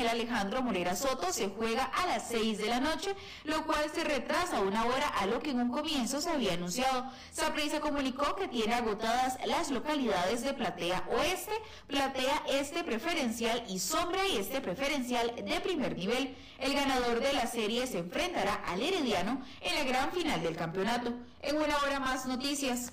el Alejandro Morera Soto se juega a las 6 de la noche, lo cual se retrasa una hora a lo que en un comienzo se había anunciado. Saprissa comunicó que tiene agotadas las localidades de Platea Oeste, Platea Este Preferencial y Sombra y Este Preferencial de primer nivel. El ganador de la serie se enfrentará al Herediano en la gran final del campeonato. En una hora más noticias.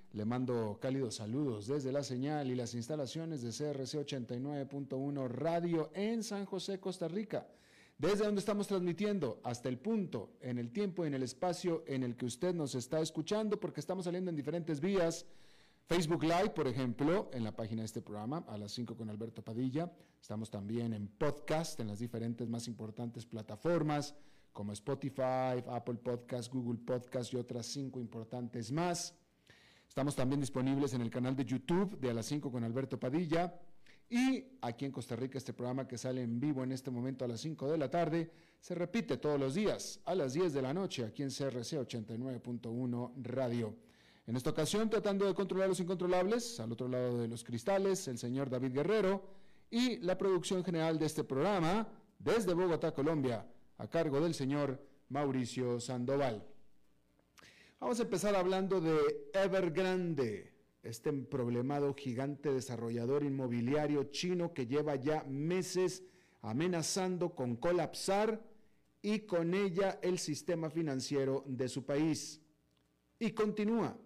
le mando cálidos saludos desde la señal y las instalaciones de CRC 89.1 Radio en San José, Costa Rica, desde donde estamos transmitiendo hasta el punto, en el tiempo y en el espacio en el que usted nos está escuchando, porque estamos saliendo en diferentes vías. Facebook Live, por ejemplo, en la página de este programa, a las 5 con Alberto Padilla. Estamos también en podcast, en las diferentes más importantes plataformas, como Spotify, Apple Podcast, Google Podcast y otras cinco importantes más. Estamos también disponibles en el canal de YouTube de A las 5 con Alberto Padilla. Y aquí en Costa Rica, este programa que sale en vivo en este momento a las 5 de la tarde, se repite todos los días a las 10 de la noche aquí en CRC 89.1 Radio. En esta ocasión, tratando de controlar los incontrolables, al otro lado de los cristales, el señor David Guerrero y la producción general de este programa, desde Bogotá, Colombia, a cargo del señor Mauricio Sandoval. Vamos a empezar hablando de Evergrande, este problemado gigante desarrollador inmobiliario chino que lleva ya meses amenazando con colapsar y con ella el sistema financiero de su país. Y continúa.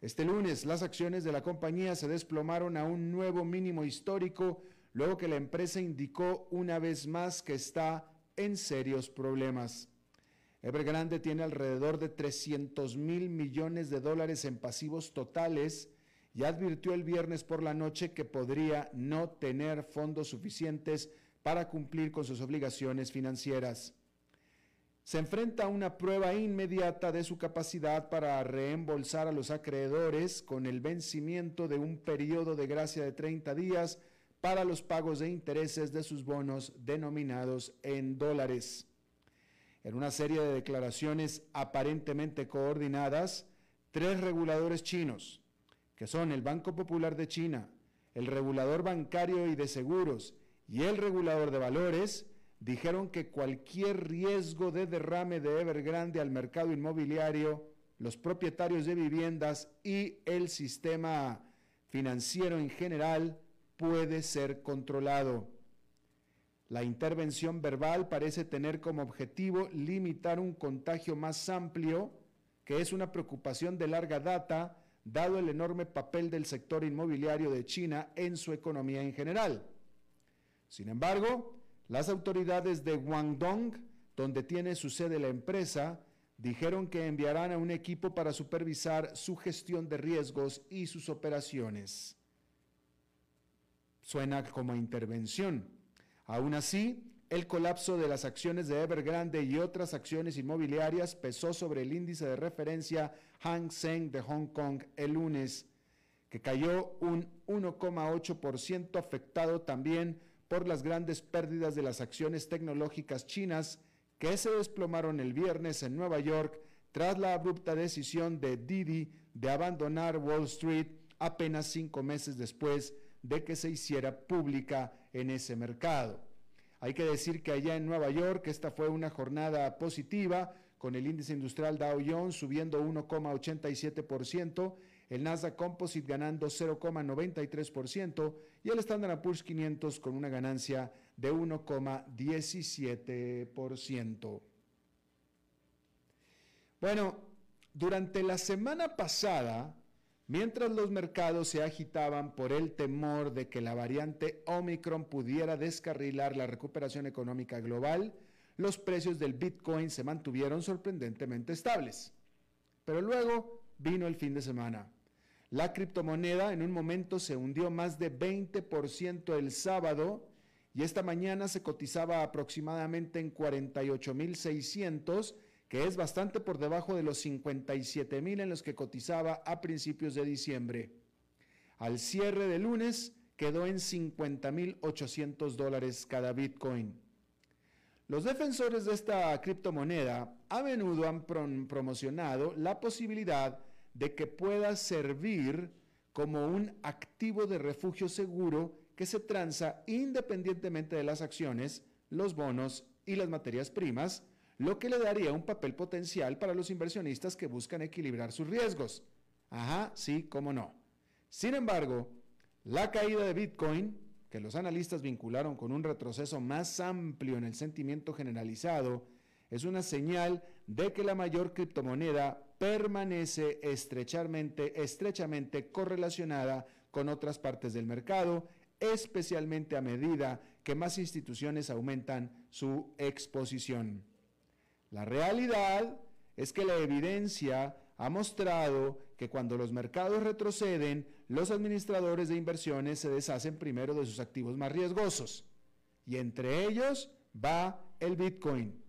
Este lunes las acciones de la compañía se desplomaron a un nuevo mínimo histórico luego que la empresa indicó una vez más que está en serios problemas. Evergrande tiene alrededor de 300 mil millones de dólares en pasivos totales y advirtió el viernes por la noche que podría no tener fondos suficientes para cumplir con sus obligaciones financieras. Se enfrenta a una prueba inmediata de su capacidad para reembolsar a los acreedores con el vencimiento de un periodo de gracia de 30 días para los pagos de intereses de sus bonos denominados en dólares. En una serie de declaraciones aparentemente coordinadas, tres reguladores chinos, que son el Banco Popular de China, el regulador bancario y de seguros y el regulador de valores, dijeron que cualquier riesgo de derrame de Evergrande al mercado inmobiliario, los propietarios de viviendas y el sistema financiero en general puede ser controlado. La intervención verbal parece tener como objetivo limitar un contagio más amplio, que es una preocupación de larga data, dado el enorme papel del sector inmobiliario de China en su economía en general. Sin embargo, las autoridades de Guangdong, donde tiene su sede la empresa, dijeron que enviarán a un equipo para supervisar su gestión de riesgos y sus operaciones. Suena como intervención Aún así, el colapso de las acciones de Evergrande y otras acciones inmobiliarias pesó sobre el índice de referencia Hang Seng de Hong Kong el lunes, que cayó un 1,8% afectado también por las grandes pérdidas de las acciones tecnológicas chinas que se desplomaron el viernes en Nueva York tras la abrupta decisión de Didi de abandonar Wall Street apenas cinco meses después de que se hiciera pública en ese mercado. Hay que decir que allá en Nueva York esta fue una jornada positiva, con el índice industrial Dow Jones subiendo 1,87%, el Nasdaq Composite ganando 0,93% y el Standard Poor's 500 con una ganancia de 1,17%. Bueno, durante la semana pasada, mientras los mercados se agitaban por el temor de que la variante Omicron pudiera descarrilar la recuperación económica global, los precios del Bitcoin se mantuvieron sorprendentemente estables. Pero luego vino el fin de semana. La criptomoneda en un momento se hundió más de 20% el sábado y esta mañana se cotizaba aproximadamente en 48.600, que es bastante por debajo de los 57.000 en los que cotizaba a principios de diciembre. Al cierre de lunes quedó en 50.800 dólares cada Bitcoin. Los defensores de esta criptomoneda a menudo han promocionado la posibilidad de que pueda servir como un activo de refugio seguro que se transa independientemente de las acciones, los bonos y las materias primas, lo que le daría un papel potencial para los inversionistas que buscan equilibrar sus riesgos. Ajá, sí, cómo no. Sin embargo, la caída de Bitcoin, que los analistas vincularon con un retroceso más amplio en el sentimiento generalizado, es una señal de que la mayor criptomoneda permanece estrechamente, estrechamente correlacionada con otras partes del mercado, especialmente a medida que más instituciones aumentan su exposición. La realidad es que la evidencia ha mostrado que cuando los mercados retroceden, los administradores de inversiones se deshacen primero de sus activos más riesgosos, y entre ellos va el Bitcoin.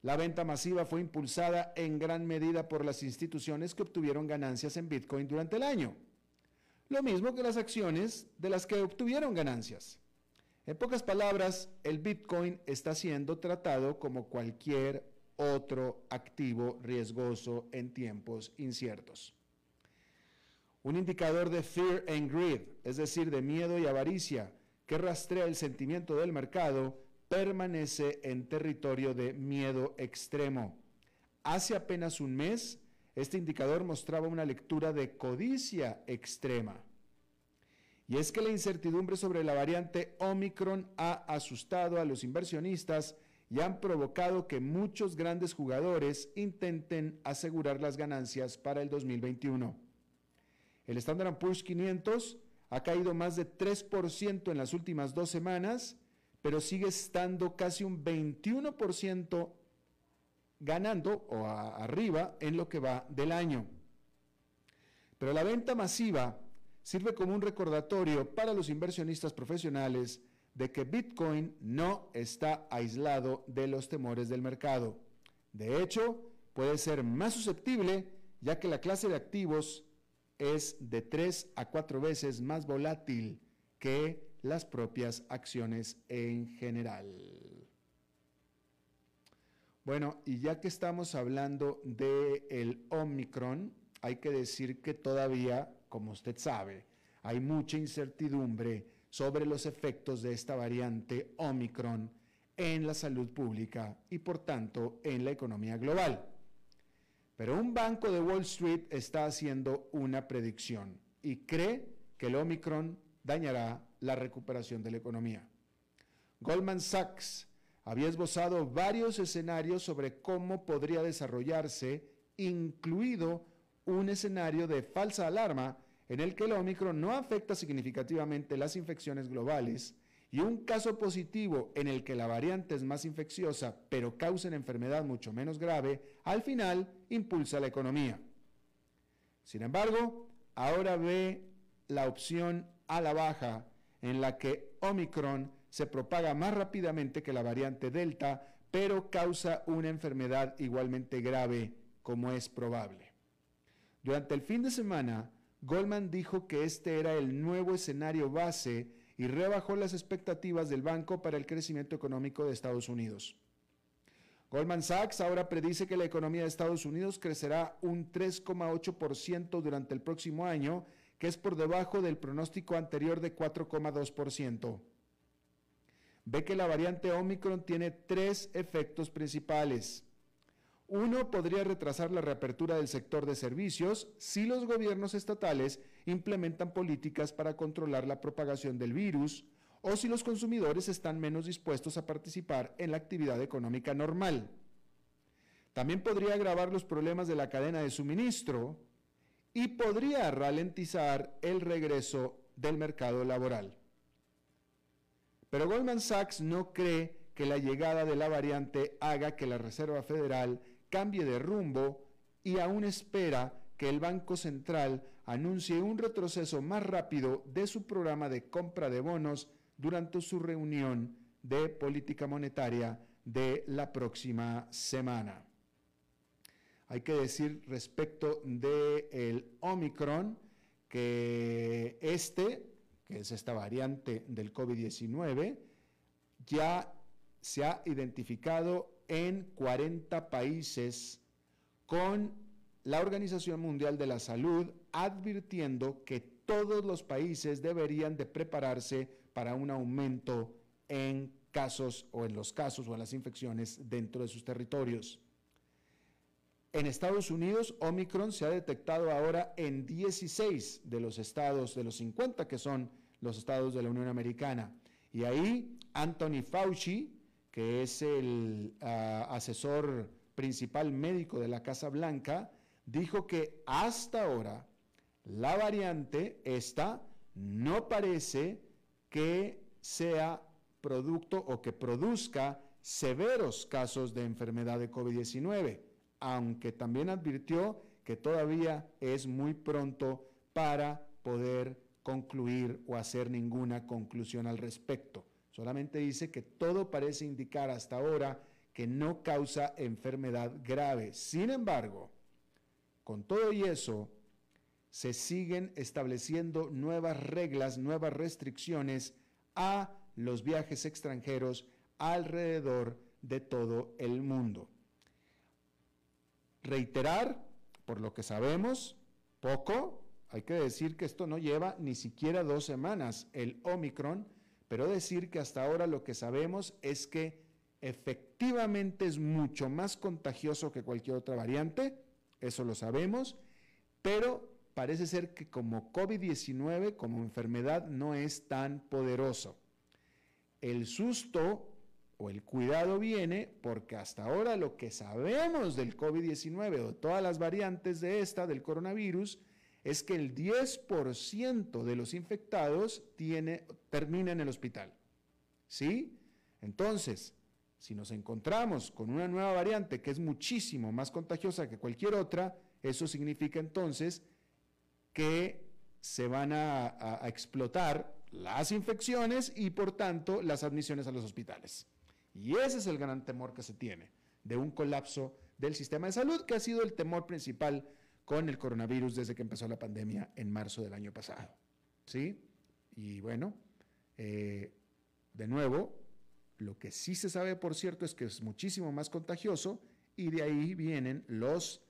La venta masiva fue impulsada en gran medida por las instituciones que obtuvieron ganancias en Bitcoin durante el año. Lo mismo que las acciones de las que obtuvieron ganancias. En pocas palabras, el Bitcoin está siendo tratado como cualquier otro activo riesgoso en tiempos inciertos. Un indicador de fear and greed, es decir, de miedo y avaricia, que rastrea el sentimiento del mercado, permanece en territorio de miedo extremo. Hace apenas un mes, este indicador mostraba una lectura de codicia extrema. Y es que la incertidumbre sobre la variante Omicron ha asustado a los inversionistas y han provocado que muchos grandes jugadores intenten asegurar las ganancias para el 2021. El Standard Poor's 500 ha caído más de 3% en las últimas dos semanas pero sigue estando casi un 21% ganando o arriba en lo que va del año. Pero la venta masiva sirve como un recordatorio para los inversionistas profesionales de que Bitcoin no está aislado de los temores del mercado. De hecho, puede ser más susceptible ya que la clase de activos es de 3 a 4 veces más volátil que las propias acciones en general. Bueno, y ya que estamos hablando del el Omicron, hay que decir que todavía, como usted sabe, hay mucha incertidumbre sobre los efectos de esta variante Omicron en la salud pública y por tanto en la economía global. Pero un banco de Wall Street está haciendo una predicción y cree que el Omicron dañará la recuperación de la economía. Goldman Sachs había esbozado varios escenarios sobre cómo podría desarrollarse, incluido un escenario de falsa alarma en el que el Omicron no afecta significativamente las infecciones globales y un caso positivo en el que la variante es más infecciosa pero causa una enfermedad mucho menos grave, al final impulsa la economía. Sin embargo, ahora ve la opción a la baja en la que Omicron se propaga más rápidamente que la variante Delta, pero causa una enfermedad igualmente grave, como es probable. Durante el fin de semana, Goldman dijo que este era el nuevo escenario base y rebajó las expectativas del banco para el crecimiento económico de Estados Unidos. Goldman Sachs ahora predice que la economía de Estados Unidos crecerá un 3,8% durante el próximo año, que es por debajo del pronóstico anterior de 4,2%. Ve que la variante Omicron tiene tres efectos principales. Uno podría retrasar la reapertura del sector de servicios si los gobiernos estatales implementan políticas para controlar la propagación del virus o si los consumidores están menos dispuestos a participar en la actividad económica normal. También podría agravar los problemas de la cadena de suministro y podría ralentizar el regreso del mercado laboral. Pero Goldman Sachs no cree que la llegada de la variante haga que la Reserva Federal cambie de rumbo y aún espera que el Banco Central anuncie un retroceso más rápido de su programa de compra de bonos durante su reunión de política monetaria de la próxima semana. Hay que decir respecto del el Omicron que este, que es esta variante del COVID-19, ya se ha identificado en 40 países con la Organización Mundial de la Salud advirtiendo que todos los países deberían de prepararse para un aumento en casos o en los casos o en las infecciones dentro de sus territorios. En Estados Unidos, Omicron se ha detectado ahora en 16 de los estados, de los 50 que son los estados de la Unión Americana. Y ahí Anthony Fauci, que es el ah, asesor principal médico de la Casa Blanca, dijo que hasta ahora la variante esta no parece que sea producto o que produzca severos casos de enfermedad de COVID-19, aunque también advirtió que todavía es muy pronto para poder concluir o hacer ninguna conclusión al respecto. Solamente dice que todo parece indicar hasta ahora que no causa enfermedad grave. Sin embargo, con todo y eso, se siguen estableciendo nuevas reglas, nuevas restricciones a los viajes extranjeros alrededor de todo el mundo. Reiterar, por lo que sabemos, poco, hay que decir que esto no lleva ni siquiera dos semanas, el Omicron, pero decir que hasta ahora lo que sabemos es que efectivamente es mucho más contagioso que cualquier otra variante, eso lo sabemos, pero parece ser que como COVID-19, como enfermedad, no es tan poderoso. El susto o el cuidado viene porque hasta ahora lo que sabemos del COVID-19 o todas las variantes de esta, del coronavirus, es que el 10% de los infectados termina en el hospital. ¿Sí? Entonces, si nos encontramos con una nueva variante que es muchísimo más contagiosa que cualquier otra, eso significa entonces que se van a, a explotar las infecciones y por tanto las admisiones a los hospitales. Y ese es el gran temor que se tiene de un colapso del sistema de salud, que ha sido el temor principal con el coronavirus desde que empezó la pandemia en marzo del año pasado. ¿Sí? Y bueno, eh, de nuevo, lo que sí se sabe, por cierto, es que es muchísimo más contagioso y de ahí vienen los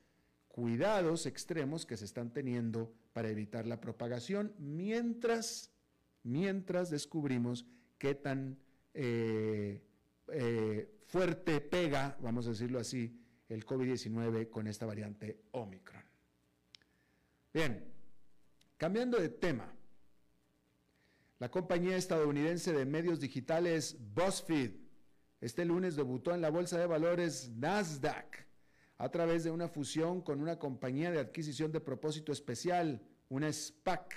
cuidados extremos que se están teniendo para evitar la propagación mientras, mientras descubrimos qué tan eh, eh, fuerte pega, vamos a decirlo así, el COVID-19 con esta variante Omicron. Bien, cambiando de tema. La compañía estadounidense de medios digitales BuzzFeed este lunes debutó en la bolsa de valores Nasdaq a través de una fusión con una compañía de adquisición de propósito especial, una SPAC.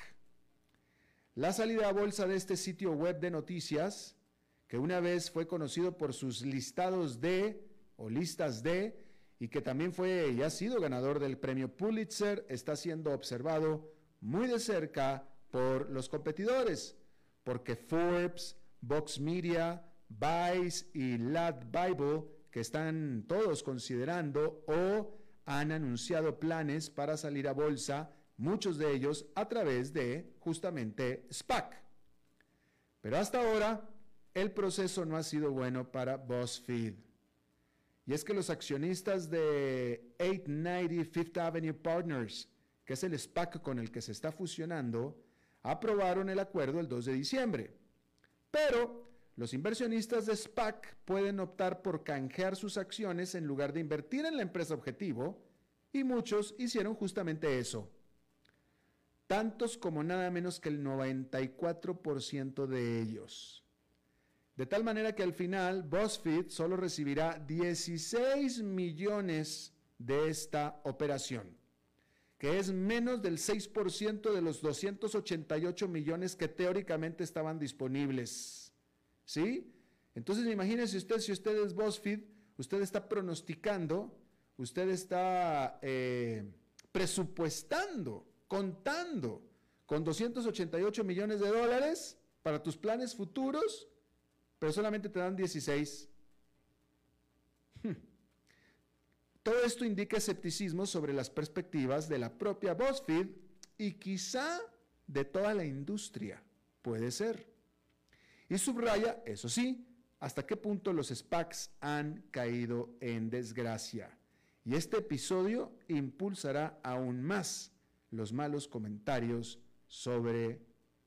La salida a bolsa de este sitio web de noticias, que una vez fue conocido por sus listados de o listas de y que también fue y ha sido ganador del premio Pulitzer, está siendo observado muy de cerca por los competidores, porque Forbes, Vox Media, Vice y Lad Bible, que están todos considerando o han anunciado planes para salir a bolsa, muchos de ellos a través de justamente SPAC. Pero hasta ahora el proceso no ha sido bueno para BuzzFeed. Y es que los accionistas de 890 Fifth Avenue Partners, que es el SPAC con el que se está fusionando, aprobaron el acuerdo el 2 de diciembre. Pero los inversionistas de SPAC pueden optar por canjear sus acciones en lugar de invertir en la empresa objetivo, y muchos hicieron justamente eso. Tantos como nada menos que el 94% de ellos. De tal manera que al final BuzzFeed solo recibirá 16 millones de esta operación, que es menos del 6% de los 288 millones que teóricamente estaban disponibles. ¿Sí? Entonces imagínense usted, si usted es BuzzFeed, usted está pronosticando, usted está eh, presupuestando, contando con 288 millones de dólares para tus planes futuros pero solamente te dan 16. Hmm. Todo esto indica escepticismo sobre las perspectivas de la propia BuzzFeed y quizá de toda la industria. Puede ser. Y subraya, eso sí, hasta qué punto los SPACs han caído en desgracia. Y este episodio impulsará aún más los malos comentarios sobre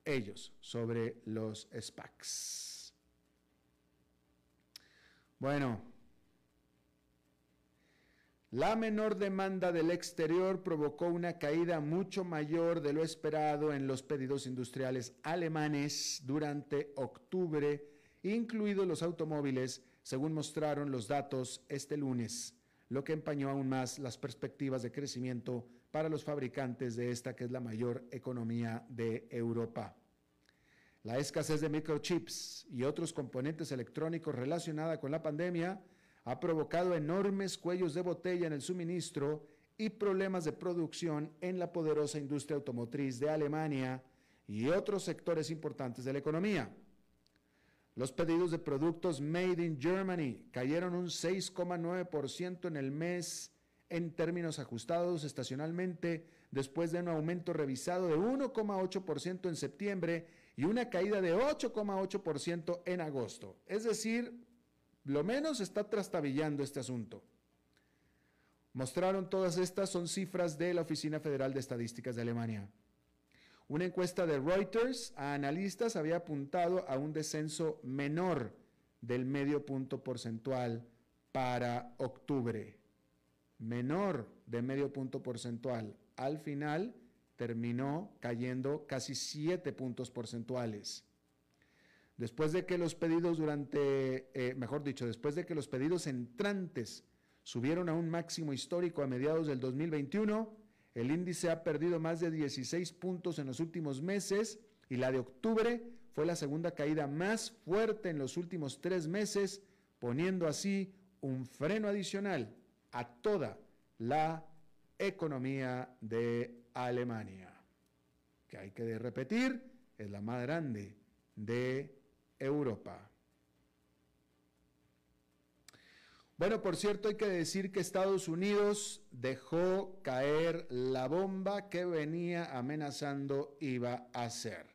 ellos, sobre los SPACs. Bueno, la menor demanda del exterior provocó una caída mucho mayor de lo esperado en los pedidos industriales alemanes durante octubre, incluidos los automóviles, según mostraron los datos este lunes, lo que empañó aún más las perspectivas de crecimiento para los fabricantes de esta que es la mayor economía de Europa. La escasez de microchips y otros componentes electrónicos relacionada con la pandemia ha provocado enormes cuellos de botella en el suministro y problemas de producción en la poderosa industria automotriz de Alemania y otros sectores importantes de la economía. Los pedidos de productos Made in Germany cayeron un 6,9% en el mes en términos ajustados estacionalmente después de un aumento revisado de 1,8% en septiembre y una caída de 8,8% en agosto. Es decir, lo menos está trastabillando este asunto. Mostraron todas estas, son cifras de la Oficina Federal de Estadísticas de Alemania. Una encuesta de Reuters a analistas había apuntado a un descenso menor del medio punto porcentual para octubre. Menor de medio punto porcentual. Al final, terminó cayendo casi 7 puntos porcentuales. Después de que los pedidos durante, eh, mejor dicho, después de que los pedidos entrantes subieron a un máximo histórico a mediados del 2021, el índice ha perdido más de 16 puntos en los últimos meses y la de octubre fue la segunda caída más fuerte en los últimos tres meses, poniendo así un freno adicional a toda la economía de Alemania, que hay que repetir, es la más grande de Europa. Bueno, por cierto, hay que decir que Estados Unidos dejó caer la bomba que venía amenazando iba a ser.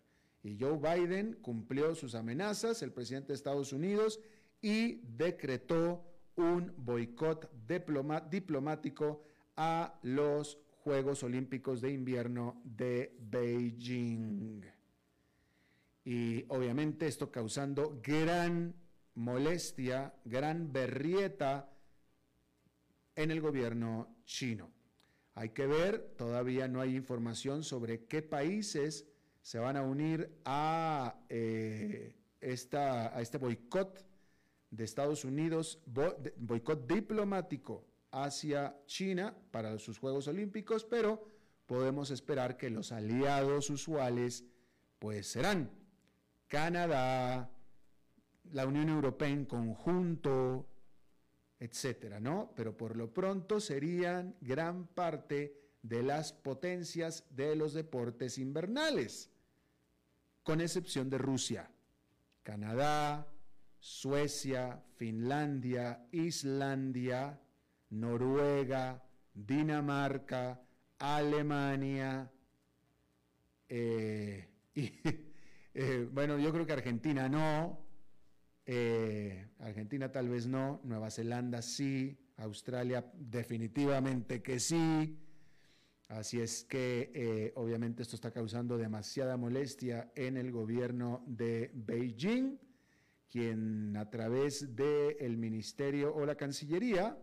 Y Joe Biden cumplió sus amenazas, el presidente de Estados Unidos, y decretó un boicot diplomático a los Juegos Olímpicos de Invierno de Beijing. Y obviamente esto causando gran molestia, gran berrieta en el gobierno chino. Hay que ver, todavía no hay información sobre qué países se van a unir a, eh, esta, a este boicot de Estados Unidos, boicot diplomático hacia China para sus Juegos Olímpicos, pero podemos esperar que los aliados usuales pues serán Canadá, la Unión Europea en conjunto, etcétera, ¿no? Pero por lo pronto serían gran parte de las potencias de los deportes invernales, con excepción de Rusia. Canadá, Suecia, Finlandia, Islandia, Noruega, Dinamarca, Alemania, eh, y eh, bueno, yo creo que Argentina no, Eh, Argentina tal vez no, Nueva Zelanda sí, Australia definitivamente que sí. Así es que obviamente esto está causando demasiada molestia en el gobierno de Beijing, quien a través del ministerio o la Cancillería,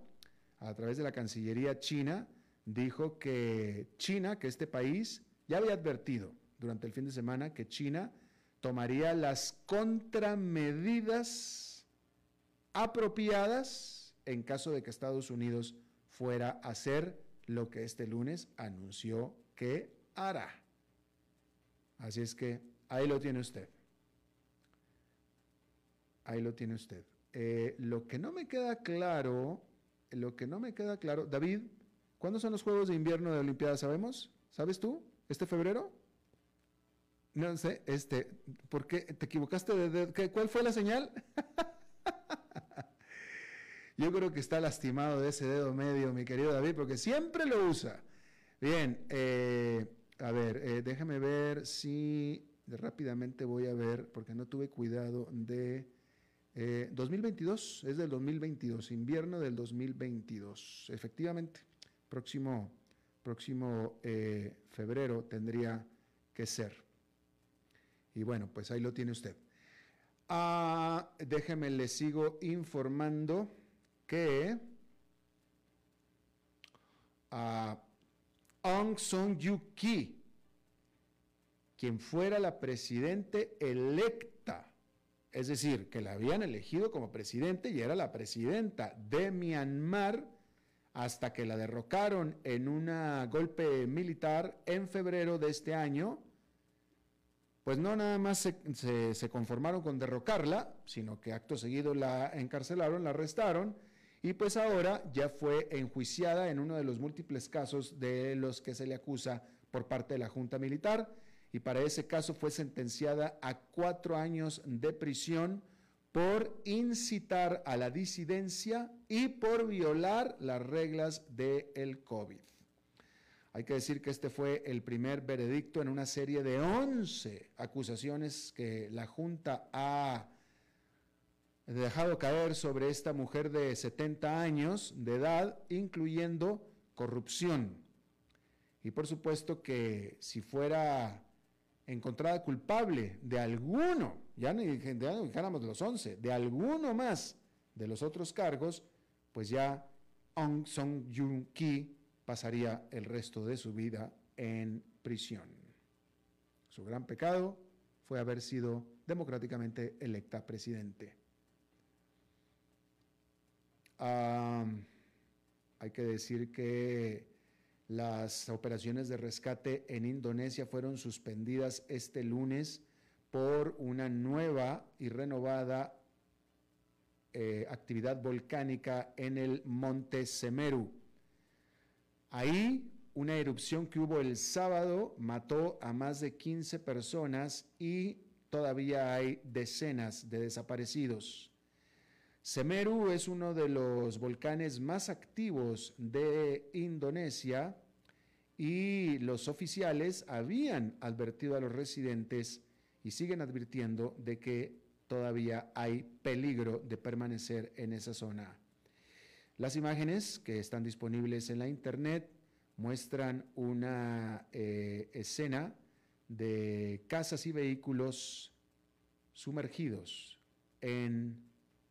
a través de la Cancillería china, dijo que China, que este país, ya había advertido durante el fin de semana que China tomaría las contramedidas apropiadas en caso de que Estados Unidos fuera a hacer lo que este lunes anunció que hará. Así es que ahí lo tiene usted. Ahí lo tiene usted. Eh, lo que no me queda claro, lo que no me queda claro, David, ¿cuándo son los Juegos de Invierno de Olimpiadas? ¿Sabemos? ¿Sabes tú? ¿Este febrero? No sé, este, ¿por qué? ¿Te equivocaste de, cuál fue la señal? Yo creo que está lastimado de ese dedo medio, mi querido David, porque siempre lo usa. Bien, eh, a ver, eh, déjame ver si rápidamente voy a ver, porque no tuve cuidado de 2022, eh, es del 2022, invierno del 2022. Efectivamente, próximo, próximo febrero tendría que ser. Y bueno, pues ahí lo tiene usted. Ah, déjeme, le sigo informando que a Aung San Suu Kyi, quien fuera la presidente electa, es decir, que la habían elegido como presidente y era la presidenta de Myanmar hasta que la derrocaron en un golpe militar en febrero de este año, pues no nada más se, se, conformaron con derrocarla, sino que acto seguido la encarcelaron, la arrestaron y pues ahora ya fue enjuiciada en uno de los múltiples casos de los que se le acusa por parte de la Junta Militar y para ese caso fue sentenciada a cuatro años de prisión por incitar a la disidencia y por violar las reglas del COVID. Hay que decir que este fue el primer veredicto en una serie de 11 acusaciones que la Junta ha dejado caer sobre esta mujer de 70 años de edad, incluyendo corrupción. Y por supuesto que si fuera encontrada culpable de alguno, ya no dijéramos de los 11, de alguno más de los otros cargos, pues ya Aung San Suu Kyi pasaría el resto de su vida en prisión. Su gran pecado fue haber sido democráticamente electa presidente hay que decir que las operaciones de rescate en Indonesia fueron suspendidas este lunes por una nueva y renovada eh, actividad volcánica en el monte Semeru. Ahí, una erupción que hubo el sábado mató a más de 15 personas y todavía hay decenas de desaparecidos. Semeru es uno de los volcanes más activos de Indonesia y los oficiales habían advertido a los residentes y siguen advirtiendo de que todavía hay peligro de permanecer en esa zona. Las imágenes que están disponibles en la internet muestran una eh, escena de casas y vehículos sumergidos en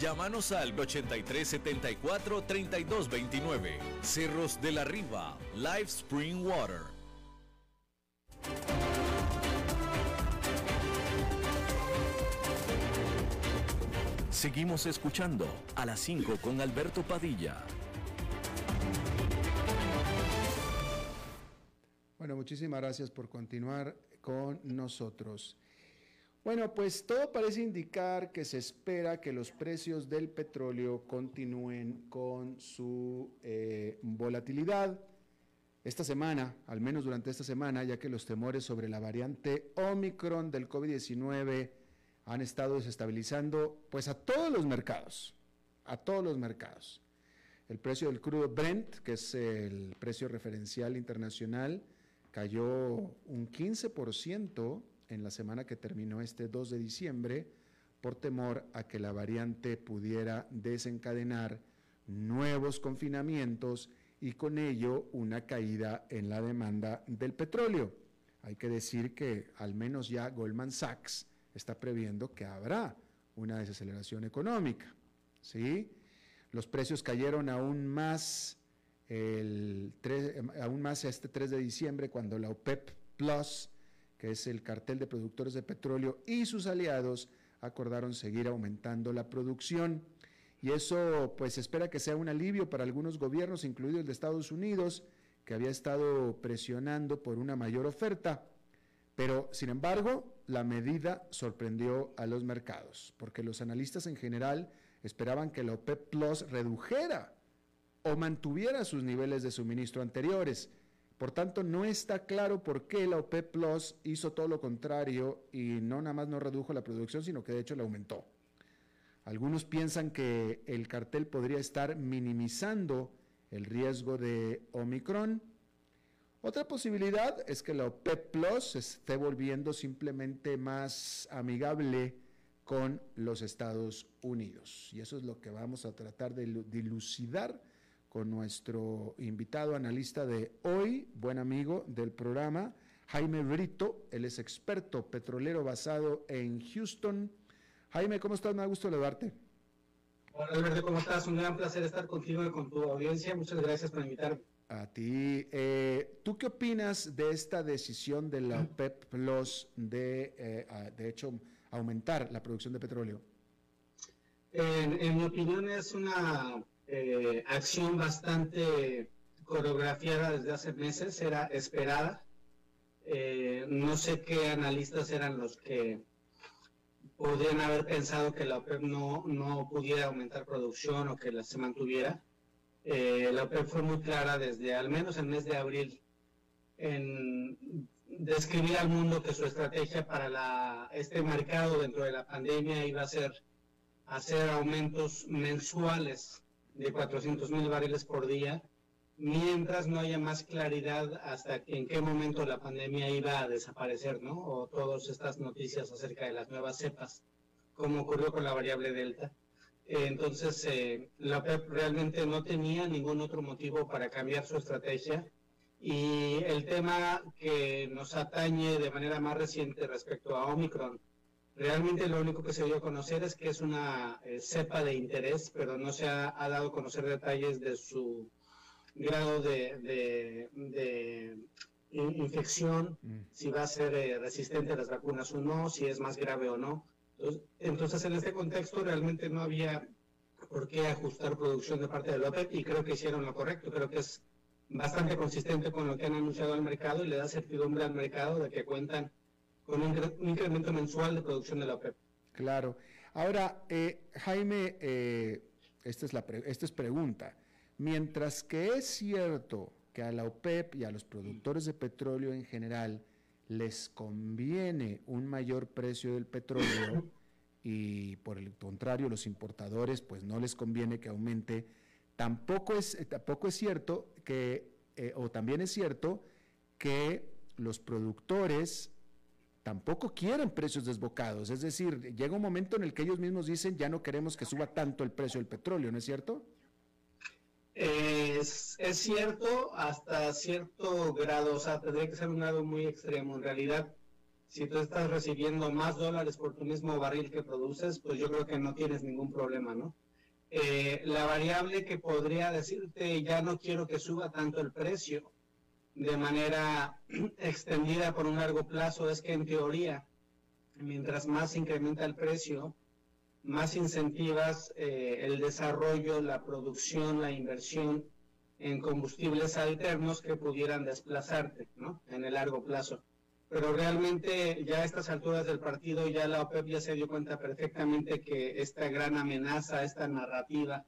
Llámanos al 8374 3229. Cerros de la Riva, Live Spring Water. Seguimos escuchando a las 5 con Alberto Padilla. Bueno, muchísimas gracias por continuar con nosotros. Bueno, pues todo parece indicar que se espera que los precios del petróleo continúen con su eh, volatilidad esta semana, al menos durante esta semana, ya que los temores sobre la variante Omicron del COVID-19 han estado desestabilizando pues a todos los mercados, a todos los mercados. El precio del crudo Brent, que es el precio referencial internacional, cayó un 15% en la semana que terminó este 2 de diciembre por temor a que la variante pudiera desencadenar nuevos confinamientos y con ello una caída en la demanda del petróleo. Hay que decir que al menos ya Goldman Sachs está previendo que habrá una desaceleración económica. ¿sí? Los precios cayeron aún más, el aún más este 3 de diciembre cuando la OPEP Plus que es el cartel de productores de petróleo, y sus aliados acordaron seguir aumentando la producción. Y eso pues espera que sea un alivio para algunos gobiernos, incluido el de Estados Unidos, que había estado presionando por una mayor oferta. Pero, sin embargo, la medida sorprendió a los mercados, porque los analistas en general esperaban que la OPEP Plus redujera o mantuviera sus niveles de suministro anteriores. Por tanto, no está claro por qué la OPEP Plus hizo todo lo contrario y no nada más no redujo la producción, sino que de hecho la aumentó. Algunos piensan que el cartel podría estar minimizando el riesgo de Omicron. Otra posibilidad es que la OPEP Plus esté volviendo simplemente más amigable con los Estados Unidos. Y eso es lo que vamos a tratar de dilucidar con nuestro invitado analista de hoy, buen amigo del programa, Jaime Brito. Él es experto petrolero basado en Houston. Jaime, ¿cómo estás? Me da gusto saludarte. Hola Alberto, ¿cómo estás? Un gran placer estar contigo y con tu audiencia. Muchas gracias por invitarme. A ti. Eh, ¿Tú qué opinas de esta decisión de la OPEP Plus de, eh, de hecho, aumentar la producción de petróleo? en mi opinión es una eh, acción bastante coreografiada desde hace meses, era esperada. Eh, no sé qué analistas eran los que podrían haber pensado que la OPEP no, no pudiera aumentar producción o que la, se mantuviera. Eh, la OPEP fue muy clara desde al menos el mes de abril en describir al mundo que su estrategia para la, este mercado dentro de la pandemia iba a ser hacer aumentos mensuales de 400 mil barriles por día, mientras no haya más claridad hasta en qué momento la pandemia iba a desaparecer, ¿no? O todas estas noticias acerca de las nuevas cepas, como ocurrió con la variable Delta. entonces, eh, la OPEP realmente no tenía ningún otro motivo para cambiar su estrategia. Y el tema que nos atañe de manera más reciente respecto a Omicron, Realmente lo único que se dio a conocer es que es una eh, cepa de interés, pero no se ha, dado a conocer detalles de su grado de, infección, mm. si va a ser eh, resistente a las vacunas o no, si es más grave o no. Entonces, en este contexto realmente no había por qué ajustar producción de parte de la OPEP y creo que hicieron lo correcto. Creo que es bastante consistente con lo que han anunciado al mercado y le da certidumbre al mercado de que cuentan con un, incremento mensual de producción de la OPEP. Claro. Ahora, eh, Jaime, eh, esta, es la esta es pregunta. Mientras que es cierto que a la OPEP y a los productores de petróleo en general les conviene un mayor precio del petróleo, y por el contrario los importadores pues no les conviene que aumente. Tampoco es, eh, tampoco es cierto que, eh, o también es cierto que los productores tampoco quieren precios desbocados. Es decir, llega un momento en el que ellos mismos dicen ya no queremos que suba tanto el precio del petróleo, ¿no es cierto? Es, cierto hasta cierto grado, o sea, tendría que ser un grado muy extremo. En realidad, si tú estás recibiendo más dólares por tu mismo barril que produces, pues yo creo que no tienes ningún problema, ¿no? Eh, la variable que podría decirte, ya no quiero que suba tanto el precio de manera extendida por un largo plazo, es que en teoría, mientras más incrementa el precio, más incentivas eh, el desarrollo, la producción, la inversión en combustibles alternos que pudieran desplazarte ¿no? en el largo plazo. Pero realmente ya a estas alturas del partido ya la OPEP ya se dio cuenta perfectamente que esta gran amenaza, esta narrativa,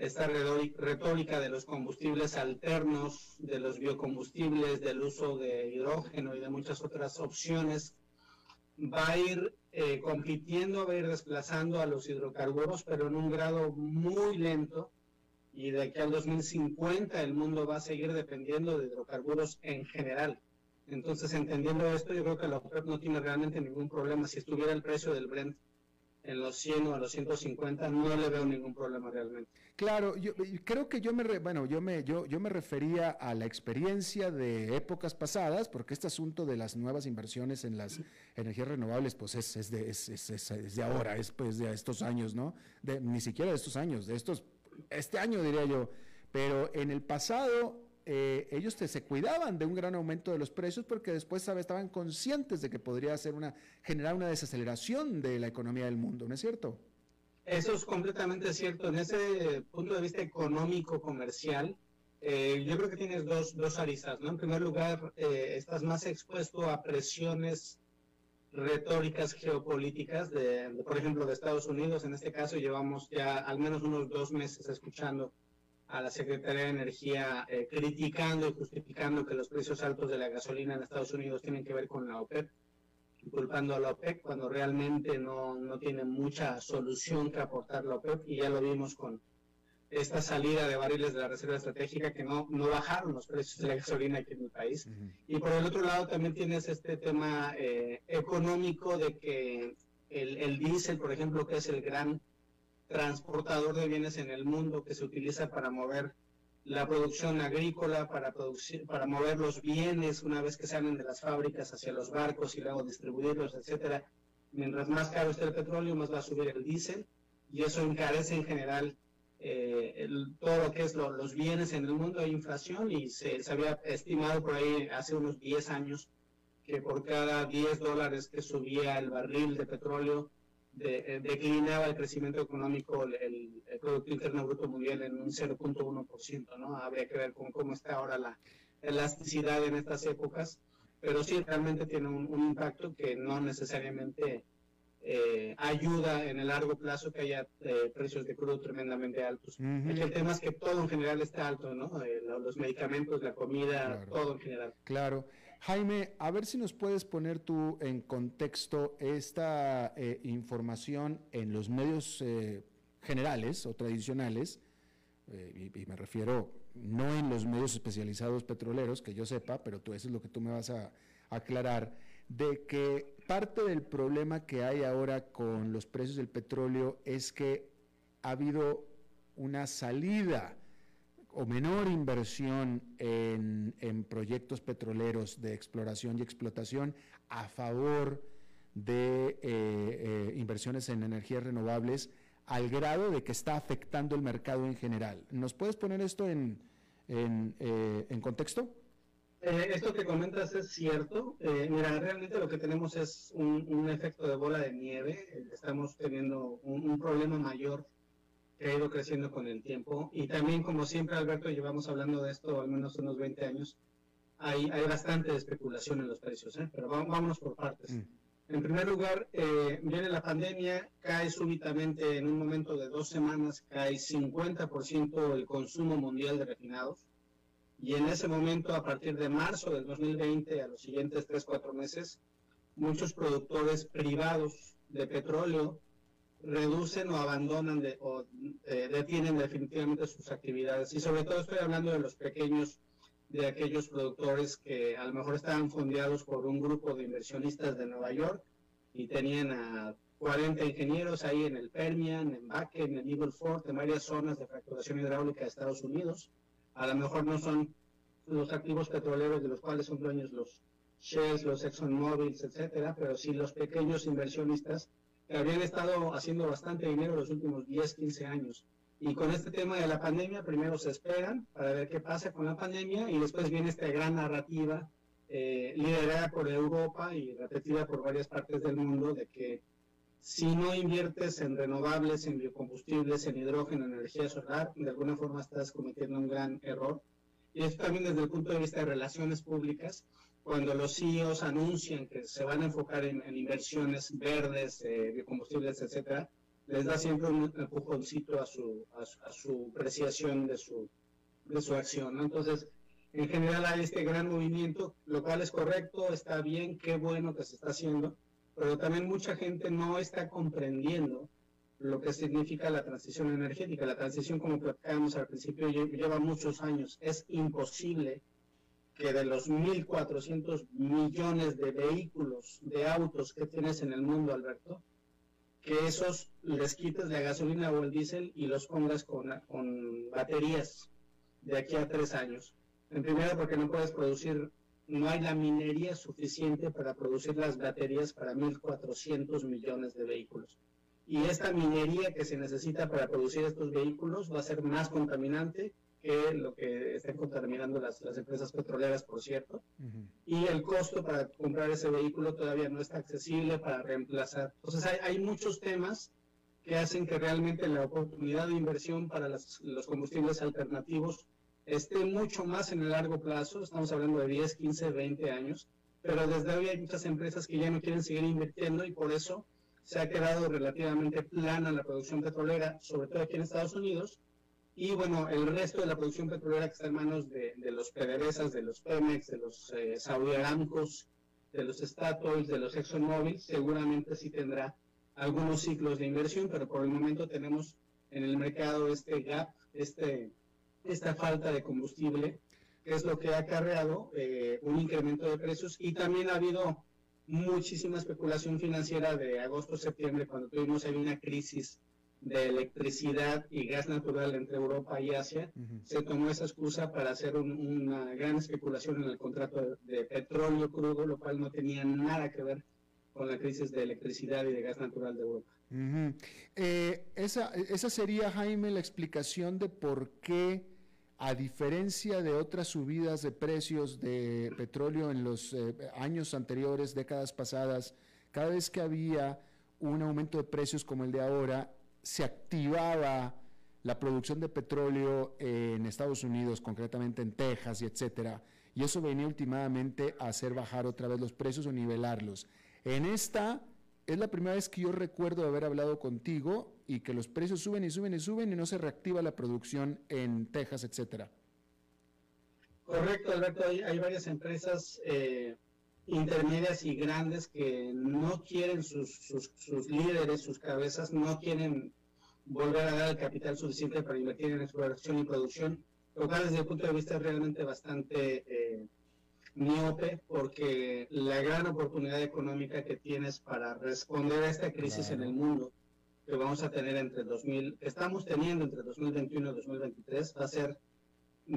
esta retórica de los combustibles alternos, de los biocombustibles, del uso de hidrógeno y de muchas otras opciones va a ir eh, compitiendo, va a ir desplazando a los hidrocarburos, pero en un grado muy lento. Y de aquí al 2050 el mundo va a seguir dependiendo de hidrocarburos en general. Entonces, entendiendo esto, yo creo que la OPEP no tiene realmente ningún problema. Si estuviera el precio del Brent en los 100 o a los 150, no le veo ningún problema realmente. Claro, yo creo que yo me bueno, yo me yo yo me refería a la experiencia de épocas pasadas, porque este asunto de las nuevas inversiones en las energías renovables pues es, es de es, es, de ahora, es pues de estos años, ¿no? De, ni siquiera de estos años, de estos este año diría yo, pero en el pasado eh, ellos se cuidaban de un gran aumento de los precios porque después estaban conscientes de que podría hacer una, generar una desaceleración de la economía del mundo, ¿no es cierto? Eso es completamente cierto. En ese punto de vista económico, comercial, eh, yo creo que tienes dos, dos aristas, ¿no? En primer lugar, eh, estás más expuesto a presiones retóricas geopolíticas, de, por ejemplo, de Estados Unidos. En este caso, llevamos ya al menos unos dos meses escuchando a la Secretaría de Energía eh, criticando y justificando que los precios altos de la gasolina en Estados Unidos tienen que ver con la OPEP, culpando a la OPEP cuando realmente no, no tiene mucha solución que aportar la OPEP y ya lo vimos con esta salida de barriles de la Reserva Estratégica que no, no bajaron los precios de la gasolina aquí en el país. Y por el otro lado también tienes este tema eh, económico de que el, el diésel, por ejemplo, que es el gran transportador de bienes en el mundo que se utiliza para mover la producción agrícola, para, producir, para mover los bienes una vez que salen de las fábricas hacia los barcos y luego distribuirlos, etcétera. Mientras más caro esté el petróleo, más va a subir el diésel y eso encarece en general eh, todo lo que es los bienes en el mundo. Hay inflación y se, se había estimado por ahí hace unos 10 años que por cada 10 dólares que subía el barril de petróleo, de, declinaba el crecimiento económico, el, Producto Interno Bruto Mundial en un 0.1%, ¿no? Habría que ver con cómo está ahora la elasticidad en estas épocas, pero sí realmente tiene un, impacto que no necesariamente eh, ayuda en el largo plazo que haya eh, precios de crudo tremendamente altos. El tema es que todo en general está alto, ¿no? Eh, los medicamentos, la comida, todo en general. Claro. Jaime, a ver si nos puedes poner tú en contexto esta eh, información en los medios eh, generales o tradicionales, eh, y, me refiero no en los medios especializados petroleros, que yo sepa, pero tú eso es lo que tú me vas a aclarar, de que parte del problema que hay ahora con los precios del petróleo es que ha habido una salida o menor inversión en, proyectos petroleros de exploración y explotación a favor de eh, eh, inversiones en energías renovables al grado de que está afectando el mercado en general. ¿Nos puedes poner esto en, en, eh, contexto? esto que comentas es cierto. mira, realmente lo que tenemos es un, efecto de bola de nieve. Estamos teniendo un problema mayor que ha ido creciendo con el tiempo. Y también, como siempre, Alberto, llevamos hablando de esto al menos unos 20 años, hay, hay bastante especulación en los precios, ¿eh? pero vámonos por partes. Mm. En primer lugar, eh, viene la pandemia, cae súbitamente en un momento de dos semanas, cae 50% el consumo mundial de refinados. Y en ese momento, a partir de marzo del 2020, a los siguientes 3-4 meses, muchos productores privados de petróleo reducen o abandonan de, o eh, detienen definitivamente sus actividades. Y sobre todo estoy hablando de los pequeños, de aquellos productores que a lo mejor estaban fondeados por un grupo de inversionistas de Nueva York y tenían a 40 ingenieros ahí en el Permian, en Bakken, en Eagle Ford, en varias zonas de fracturación hidráulica de Estados Unidos. A lo mejor no son los activos petroleros de los cuales son dueños los Shell, los ExxonMobil, etcétera, pero sí los pequeños inversionistas que estado haciendo bastante dinero los últimos 10, 15 años. Y con este tema de la pandemia, primero se esperan para ver qué pasa con la pandemia y después viene esta gran narrativa eh, liderada por Europa y repetida por varias partes del mundo de que si no inviertes en renovables, en biocombustibles, en hidrógeno, en energía solar, de alguna forma estás cometiendo un gran error. Y esto también desde el punto de vista de relaciones públicas, cuando los CEOs anuncian que se van a enfocar en, inversiones verdes, eh, biocombustibles, etcétera, les da siempre un empujoncito a su, a, su apreciación de su, de su acción. Entonces, en general hay este gran movimiento, lo cual es correcto, está bien, qué bueno que se está haciendo, pero también mucha gente no está comprendiendo lo que significa la transición energética. La transición, como platicábamos al principio, lleva muchos años. Es imposible que de los 1.400 millones de vehículos, de autos que tienes en el mundo, Alberto, que esos les quites la gasolina o el diésel y los pongas con, con baterías de aquí a tres años. En primera, porque no puedes producir, no hay la minería suficiente para producir las baterías para 1.400 millones de vehículos. Y esta minería que se necesita para producir estos vehículos va a ser más contaminante que lo que estén contaminando las, las empresas petroleras, por cierto. Y el costo para comprar ese vehículo todavía no está accesible para reemplazar. Entonces hay, hay muchos temas que hacen que realmente la oportunidad de inversión para las, los combustibles alternativos esté mucho más en el largo plazo. Estamos hablando de 10, 15, 20 años. Pero desde hoy hay muchas empresas que ya no quieren seguir invirtiendo y por eso se ha quedado relativamente plana la producción petrolera, sobre todo aquí en Estados Unidos y bueno, el resto de la producción petrolera que está en manos de, los PDVSA, de los Pemex, de los eh, Saudi Aramcos, de los Statoil, de los ExxonMobil, seguramente sí tendrá algunos ciclos de inversión, pero por el momento tenemos en el mercado este gap, este, esta falta de combustible, que es lo que ha acarreado eh, un incremento de precios. Y también ha habido muchísima especulación financiera de agosto a septiembre cuando tuvimos ahí una crisis de electricidad y gas natural entre Europa y Asia, se tomó esa excusa para hacer una gran especulación en el contrato de, petróleo crudo, lo cual no tenía nada que ver con la crisis de electricidad y de gas natural de Europa. Eh, esa, esa sería, Jaime, la explicación de por qué, a diferencia de otras subidas de precios de petróleo en los eh, años anteriores, décadas pasadas, cada vez que había un aumento de precios como el de ahora, se activaba la producción de petróleo en Estados Unidos, concretamente en Texas y etcétera, y eso venía últimamente a hacer bajar otra vez los precios o nivelarlos. En esta es la primera vez que yo recuerdo haber hablado contigo y que los precios suben y suben y suben y no se reactiva la producción en Texas, etcétera. Correcto, Alberto. Hay, varias empresas eh, intermedias y grandes que no quieren sus, sus, líderes, sus cabezas, no quieren volver a dar el capital suficiente para invertir en exploración y producción, lo cual desde el punto de vista es realmente bastante eh, miope, porque la gran oportunidad económica que tienes para responder a esta crisis en el mundo que vamos a tener entre 2000, que estamos teniendo entre 2021 y 2023, va a ser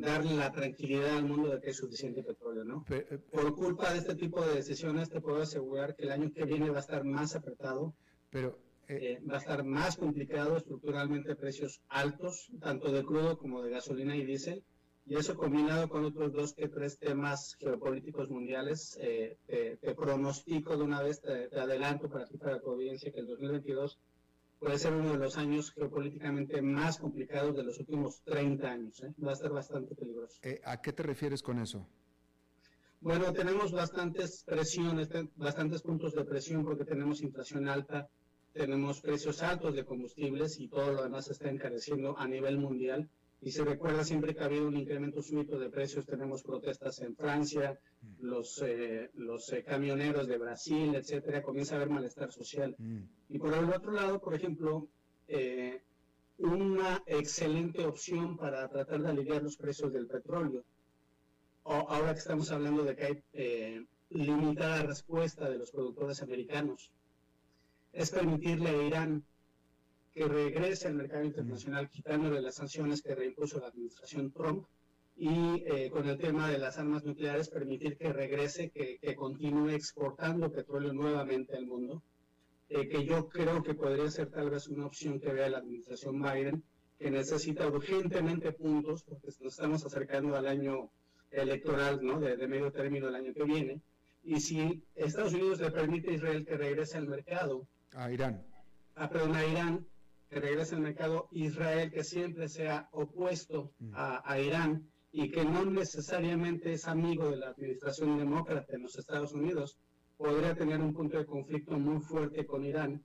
darle la tranquilidad al mundo de que hay suficiente petróleo, ¿no? Eh, Por culpa de este tipo de decisiones te puedo asegurar que el año que viene va a estar más apretado, pero eh, va a estar más complicado, estructuralmente precios altos, tanto de crudo como de gasolina y diésel, y eso combinado con otros dos que tres temas geopolíticos mundiales, eh, te, pronostico de una vez, te, te adelanto para ti, para tu audiencia, que el 2022 puede ser uno de los años geopolíticamente más complicados de los últimos 30 años. ¿eh? Va a ser bastante peligroso. Eh, ¿A qué te refieres con eso? Bueno, tenemos bastantes presiones, bastantes puntos de presión porque tenemos inflación alta, tenemos precios altos de combustibles y todo lo demás está encareciendo a nivel mundial. Y se recuerda siempre que ha habido un incremento súbito de precios, tenemos protestas en Francia, los, eh, los eh, camioneros de Brasil, etcétera, comienza a haber malestar social. Mm. Y por el otro lado, por ejemplo, eh, una excelente opción para tratar de aliviar los precios del petróleo. ahora que estamos hablando de que hay limitada respuesta de los productores americanos, es permitirle a Irán que regrese al mercado internacional, quitándole las sanciones que reimpuso la administración Trump y eh, con el tema de las armas nucleares permitir que regrese, que, continúe exportando petróleo nuevamente al mundo, eh, que yo creo que podría ser tal vez una opción que vea la administración Biden, que necesita urgentemente puntos, porque nos estamos acercando al año electoral, ¿no? De, de medio término el año que viene, y si Estados Unidos le permite a Israel que regrese al mercado, a Irán, a, perdón, a Irán, que regrese al mercado, Israel que siempre sea opuesto mm. a, a Irán, y que no necesariamente es amigo de la administración demócrata en los Estados Unidos, podría tener un punto de conflicto muy fuerte con Irán,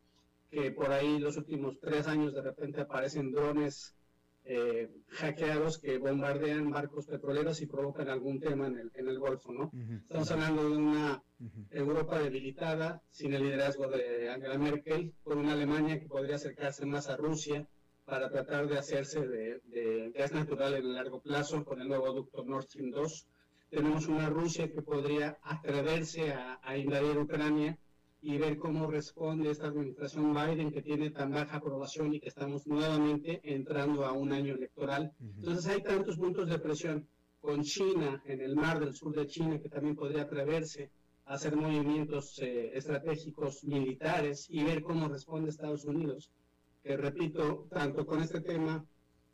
que por ahí los últimos tres años de repente aparecen drones eh, hackeados que bombardean barcos petroleros y provocan algún tema en el, en el Golfo, ¿no? Estamos hablando de una Europa debilitada, sin el liderazgo de Angela Merkel, con una Alemania que podría acercarse más a Rusia, para tratar de hacerse de, gas natural en el largo plazo con el nuevo ducto Nord Stream 2. Tenemos una Rusia que podría atreverse a, invadir Ucrania y ver cómo responde esta administración Biden que tiene tan baja aprobación y que estamos nuevamente entrando a un año electoral. Entonces hay tantos puntos de presión con China en el mar del sur de China que también podría atreverse a hacer movimientos eh, estratégicos militares y ver cómo responde Estados Unidos que repito, tanto con este tema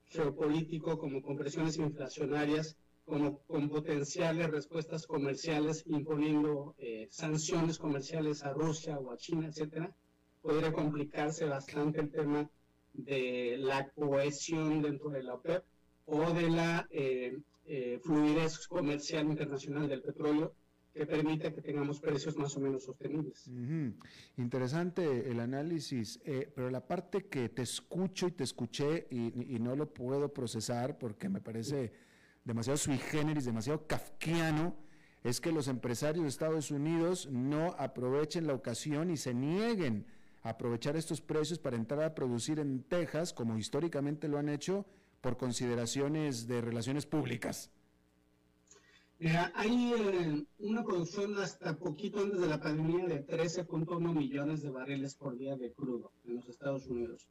geopolítico como con presiones inflacionarias, como con potenciales respuestas comerciales imponiendo eh, sanciones comerciales a Rusia o a China, etcétera, podría complicarse bastante el tema de la cohesión dentro de la OPEP o de la eh, eh, fluidez comercial internacional del petróleo que permita que tengamos precios más o menos sostenibles. Interesante el análisis, eh, pero la parte que te escucho y te escuché y, no lo puedo procesar porque me parece demasiado sui generis, demasiado kafkiano, es que los empresarios de Estados Unidos no aprovechen la ocasión y se nieguen a aprovechar estos precios para entrar a producir en Texas, como históricamente lo han hecho, por consideraciones de relaciones públicas hay eh, una producción hasta poquito antes de la pandemia de 13.1 millones de barriles por día de crudo en los Estados Unidos.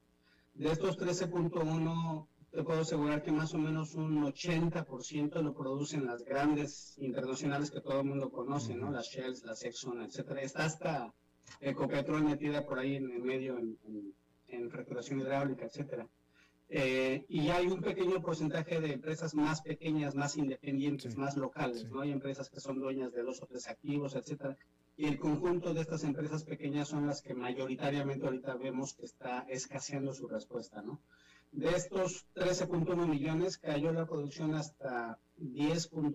De estos 13.1, te puedo asegurar que más o menos un 80% lo producen las grandes internacionales que todo el mundo conoce, ¿no? Las Shells, las Exxon, etcétera. Está hasta Ecopetrol metida por ahí en el medio en, en, en recuperación hidráulica, etcétera. Eh, y hay un pequeño porcentaje de empresas más pequeñas, más independientes, más locales, ¿no? Hay empresas que son dueñas de dos o tres activos, etcétera. Y el conjunto de estas empresas pequeñas son las que mayoritariamente ahorita vemos que está escaseando su respuesta, ¿no? De estos 13.1 millones cayó la producción hasta 10.5,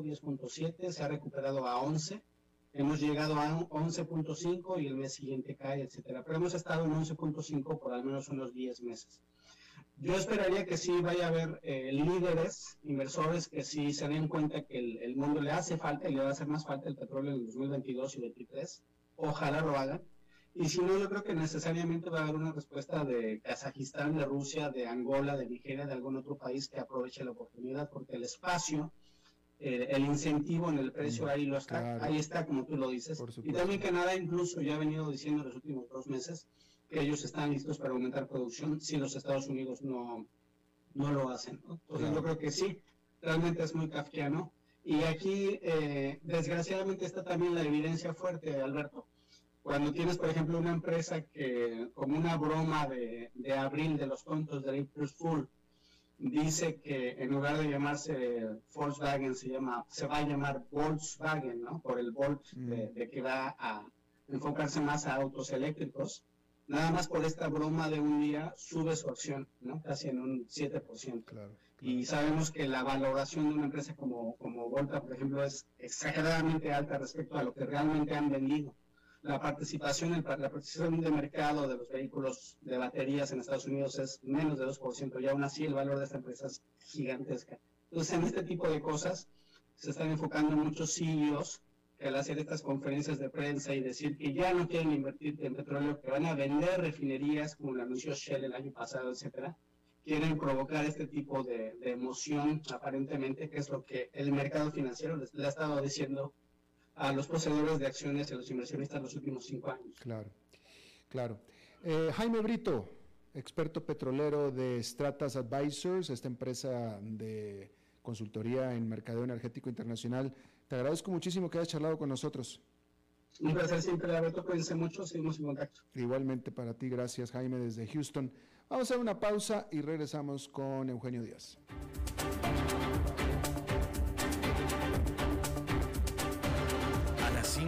10.7, se ha recuperado a 11. Hemos llegado a 11.5 y el mes siguiente cae, etcétera. Pero hemos estado en 11.5 por al menos unos 10 meses. Yo esperaría que sí vaya a haber eh, líderes, inversores, que sí se den cuenta que el, mundo le hace falta y le va a hacer más falta el petróleo en el 2022 y 2023. Ojalá lo hagan. Y si no, yo creo que necesariamente va a haber una respuesta de Kazajistán, de Rusia, de Angola, de Nigeria, de algún otro país que aproveche la oportunidad, porque el espacio, eh, el incentivo en el precio ahí lo está, ahí está, como tú lo dices. Y también Canadá incluso ya ha venido diciendo en los últimos dos meses que ellos están listos para aumentar producción si los Estados Unidos no, no lo hacen. Entonces yo creo que sí, realmente es muy kafkiano. Y aquí, eh, desgraciadamente, está también la evidencia fuerte, Alberto. Cuando tienes, por ejemplo, una empresa que, como una broma de, de abril de los tontos de April Fool, dice que en lugar de llamarse Volkswagen, se, llama, se va a llamar Volkswagen, ¿no? Por el Volt de, mm. de que va a enfocarse más a autos eléctricos nada más por esta broma de un día sube su acción, ¿no? Casi en un 7%. Y sabemos que la valoración de una empresa como, como Volta, por ejemplo, es exageradamente alta respecto a lo que realmente han vendido. La participación, la participación de mercado de los vehículos de baterías en Estados Unidos es menos de 2%, y aún así el valor de esta empresa es gigantesca. Entonces, en este tipo de cosas se están enfocando muchos CEOs que al hacer estas conferencias de prensa y decir que ya no quieren invertir en petróleo, que van a vender refinerías, como lo anunció Shell el año pasado, etcétera, quieren provocar este tipo de, emoción, aparentemente, que es lo que el mercado financiero le ha estado diciendo a los poseedores de acciones y a los inversionistas en los últimos cinco años. Claro, claro. Eh, Jaime Brito, experto petrolero de Stratas Advisors, esta empresa de consultoría en mercado energético internacional. Te agradezco muchísimo que hayas charlado con nosotros. Un placer siempre, Alberto. Cuídense mucho, seguimos en contacto. Igualmente para ti, gracias Jaime desde Houston. Vamos a hacer una pausa y regresamos con Eugenio Díaz.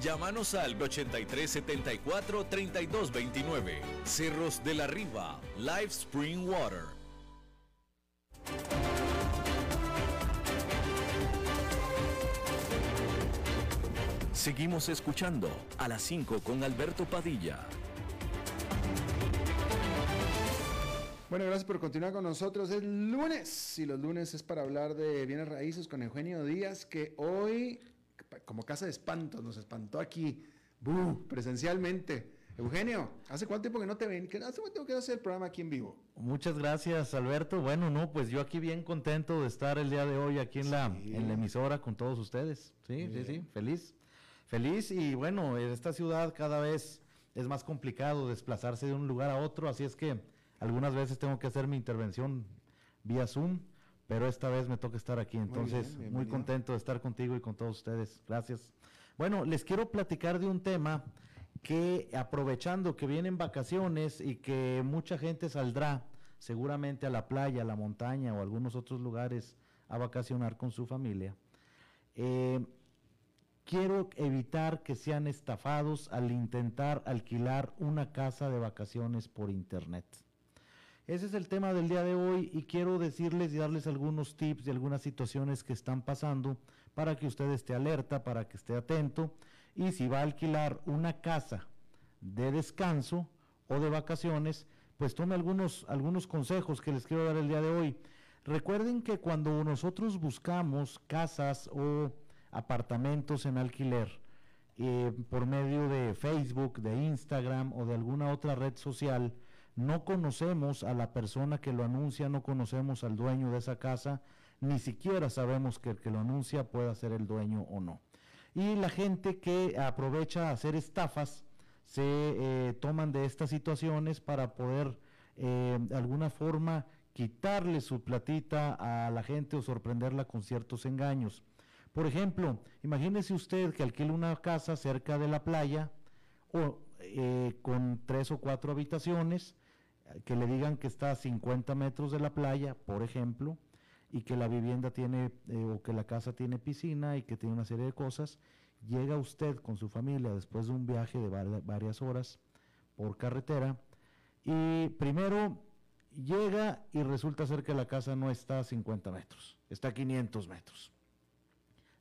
Llámanos al 8374-3229. Cerros de la Riva, Live Spring Water. Seguimos escuchando a las 5 con Alberto Padilla. Bueno, gracias por continuar con nosotros. Es lunes y los lunes es para hablar de bienes raíces con Eugenio Díaz, que hoy, como casa de espantos, nos espantó aquí, presencialmente. Eugenio, ¿hace cuánto tiempo que no te ven? ¿Hace cuánto tiempo que no el programa aquí en vivo? Muchas gracias, Alberto. Bueno, no, pues yo aquí bien contento de estar el día de hoy aquí en, la, en la emisora con todos ustedes. Sí, sí, sí, feliz. Feliz y bueno, en esta ciudad cada vez es más complicado desplazarse de un lugar a otro, así es que algunas veces tengo que hacer mi intervención vía Zoom, pero esta vez me toca estar aquí. Entonces, muy contento de estar contigo y con todos ustedes. Gracias. Bueno, les quiero platicar de un tema que aprovechando que vienen vacaciones y que mucha gente saldrá seguramente a la playa, a la montaña o algunos otros lugares a vacacionar con su familia, eh, quiero evitar que sean estafados al intentar alquilar una casa de vacaciones por internet. Ese es el tema del día de hoy y quiero decirles y darles algunos tips de algunas situaciones que están pasando para que usted esté alerta, para que esté atento y si va a alquilar una casa de descanso o de vacaciones, pues tome algunos, algunos consejos que les quiero dar el día de hoy. Recuerden que cuando nosotros buscamos casas o apartamentos en alquiler eh, por medio de Facebook, de Instagram o de alguna otra red social, no conocemos a la persona que lo anuncia, no conocemos al dueño de esa casa, ni siquiera sabemos que el que lo anuncia pueda ser el dueño o no y la gente que aprovecha a hacer estafas se eh, toman de estas situaciones para poder eh, de alguna forma quitarle su platita a la gente o sorprenderla con ciertos engaños. Por ejemplo, imagínese usted que alquile una casa cerca de la playa o eh, con tres o cuatro habitaciones, que le digan que está a 50 metros de la playa, por ejemplo, y que la vivienda tiene eh, o que la casa tiene piscina y que tiene una serie de cosas, llega usted con su familia después de un viaje de varias horas por carretera y primero llega y resulta ser que la casa no está a 50 metros, está a 500 metros.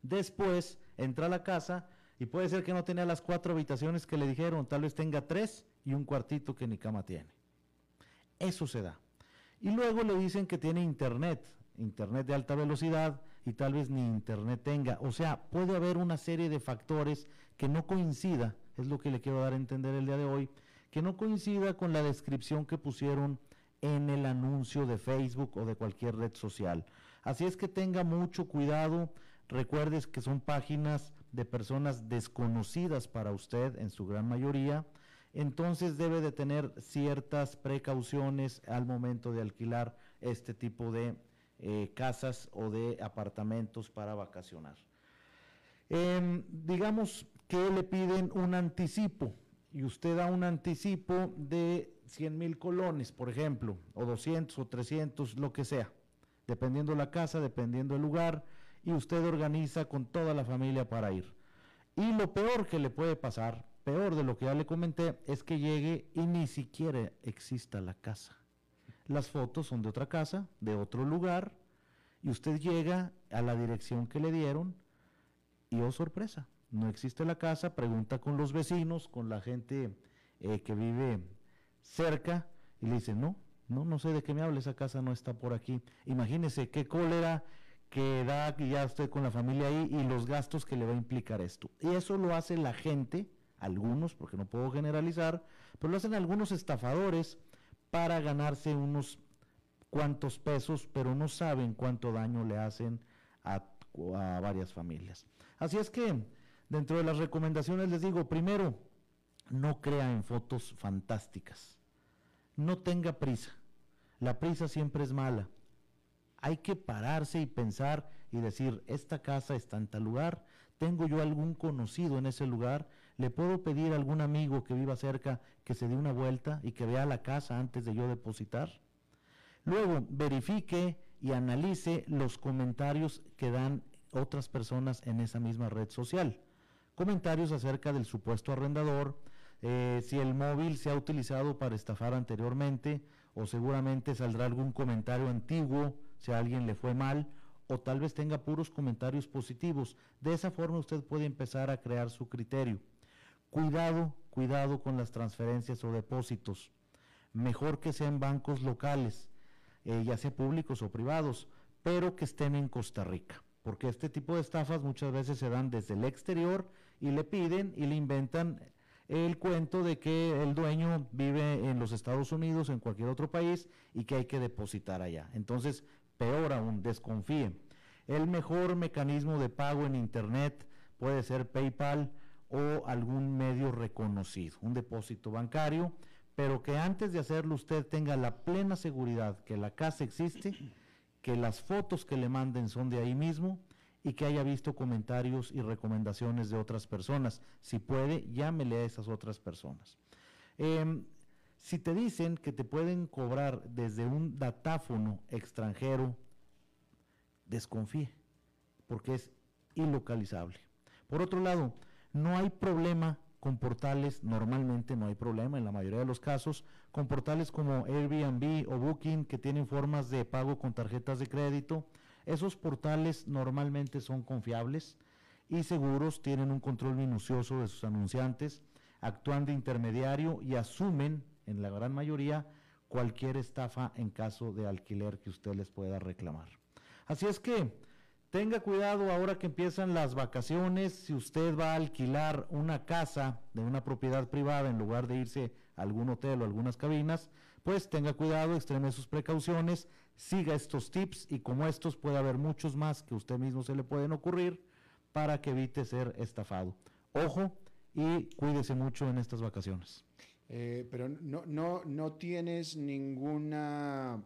Después entra a la casa y puede ser que no tenga las cuatro habitaciones que le dijeron, tal vez tenga tres y un cuartito que ni cama tiene. Eso se da. Y luego le dicen que tiene internet internet de alta velocidad, y tal vez ni internet tenga. O sea, puede haber una serie de factores que no coincida, es lo que le quiero dar a entender el día de hoy, que no coincida con la descripción que pusieron en el anuncio de Facebook o de cualquier red social. Así es que tenga mucho cuidado, recuerdes que son páginas de personas desconocidas para usted en su gran mayoría, entonces debe de tener ciertas precauciones al momento de alquilar este tipo de eh, casas o de apartamentos para vacacionar. Em, digamos que le piden un anticipo y usted da un anticipo de 100 mil colones, por ejemplo, o 200 o 300, lo que sea, dependiendo la casa, dependiendo el lugar, y usted organiza con toda la familia para ir. Y lo peor que le puede pasar, peor de lo que ya le comenté, es que llegue y ni siquiera exista la casa. Las fotos son de otra casa, de otro lugar, y usted llega a la dirección que le dieron y oh sorpresa, no existe la casa, pregunta con los vecinos, con la gente eh, que vive cerca y le dice, no, no, no sé de qué me habla, esa casa no está por aquí. Imagínese qué cólera que da ya estoy con la familia ahí y los gastos que le va a implicar esto. Y eso lo hace la gente, algunos, porque no puedo generalizar, pero lo hacen algunos estafadores para ganarse unos cuantos pesos, pero no saben cuánto daño le hacen a, varias familias. Así es que, dentro de las recomendaciones les digo, primero, no crea en fotos fantásticas. No tenga prisa. La prisa siempre es mala. Hay que pararse y pensar y decir, esta casa está en tal lugar, tengo yo algún conocido en ese lugar, le puedo pedir a algún amigo que viva cerca que se dé una vuelta y que vea la casa antes de yo depositar. Luego, verifique y analice los comentarios que dan otras personas en esa misma red social. Comentarios acerca del supuesto arrendador, eh, si el móvil se ha utilizado para estafar anteriormente o seguramente saldrá algún comentario antiguo si a alguien le fue mal o tal vez tenga puros comentarios positivos. De esa forma usted puede empezar a crear su criterio. Cuidado, cuidado con las transferencias o depósitos. Mejor que sean bancos locales, eh, ya sea públicos o privados, pero que estén en Costa Rica, porque este tipo de estafas muchas veces se dan desde el exterior y le piden y le inventan el cuento de que el dueño vive en los Estados Unidos, en cualquier otro país, y que hay que depositar allá. Entonces, peor aún, desconfíe. El mejor mecanismo de pago en Internet puede ser PayPal o algún medio reconocido, un depósito bancario, pero que antes de hacerlo usted tenga la plena seguridad que la casa existe, que las fotos que le manden son de ahí mismo y que haya visto comentarios y recomendaciones de otras personas. Si puede, llámele a esas otras personas. Em, si te dicen que te pueden cobrar desde un datáfono extranjero, desconfíe, porque es ilocalizable. Por otro lado, no hay problema con portales, normalmente no hay problema en la mayoría de los casos, con portales como Airbnb o Booking que tienen formas de pago con tarjetas de crédito, esos portales normalmente son confiables y seguros, tienen un control minucioso de sus anunciantes, actúan de intermediario y asumen, en la gran mayoría, cualquier estafa en caso de alquiler que usted les pueda reclamar. Así es que tenga cuidado ahora que empiezan las vacaciones, si usted va a alquilar una casa de una propiedad privada en lugar de irse a algún hotel o algunas cabinas, pues tenga cuidado, extreme sus precauciones, siga estos tips y como estos puede haber muchos más que usted mismo se le pueden ocurrir para que evite ser estafado. Ojo y cuídese mucho en estas vacaciones. Eh, pero no, no, no tienes ninguna,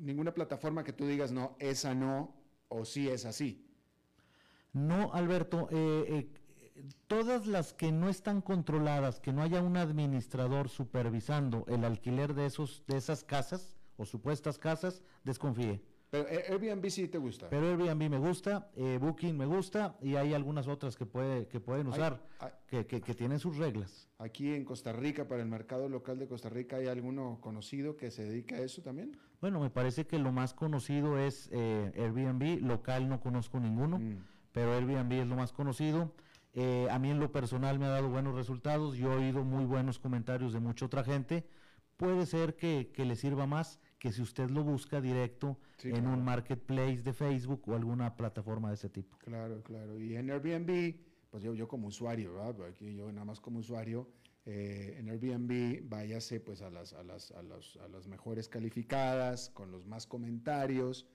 ninguna plataforma que tú digas, no, esa no, o sí es así. No, Alberto, eh, eh, todas las que no están controladas, que no haya un administrador supervisando el alquiler de, esos, de esas casas o supuestas casas, desconfíe. Pero Airbnb sí te gusta. Pero Airbnb me gusta, eh, Booking me gusta y hay algunas otras que, puede, que pueden usar, que, que, tienen sus reglas. Aquí en Costa Rica, para el mercado local de Costa Rica, ¿hay alguno conocido que se dedica a eso también? Bueno, me parece que lo más conocido es eh, Airbnb, local no conozco ninguno, mm. pero Airbnb es lo más conocido. Eh, a mí en lo personal me ha dado buenos resultados, yo he oído muy buenos comentarios de mucha otra gente. Puede ser que, le sirva más que si usted lo busca directo Sí, en claro. un marketplace de Facebook o alguna plataforma de ese tipo. Claro, claro. Y en Airbnb, pues yo, yo como usuario, ¿verdad? Porque Aquí yo nada más como usuario, eh, en Airbnb váyase pues a las, a, las, a, los- a las mejores calificadas, con los más comentarios,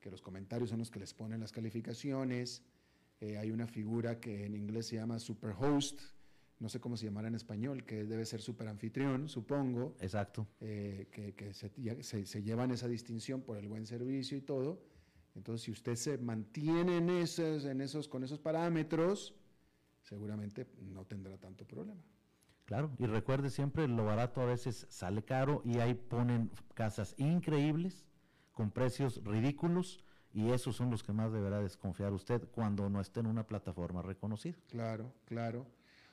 que los comentarios son los que les ponen las calificaciones. Eh, hay una figura que en inglés se llama superhost, no sé cómo se llamará en español, que debe ser super anfitrión, supongo Exacto. eh, que, que se, ya- se- se llevan esa distinción por el buen servicio y todo. Entonces, si usted se mantiene en esos, en esos, con esos parámetros, seguramente no tendrá tanto problema. Claro, y recuerde siempre, lo barato a veces sale caro y ahí ponen casas increíbles con precios ridículos y esos son los que más deberá desconfiar usted cuando no esté en una plataforma reconocida. Claro, claro.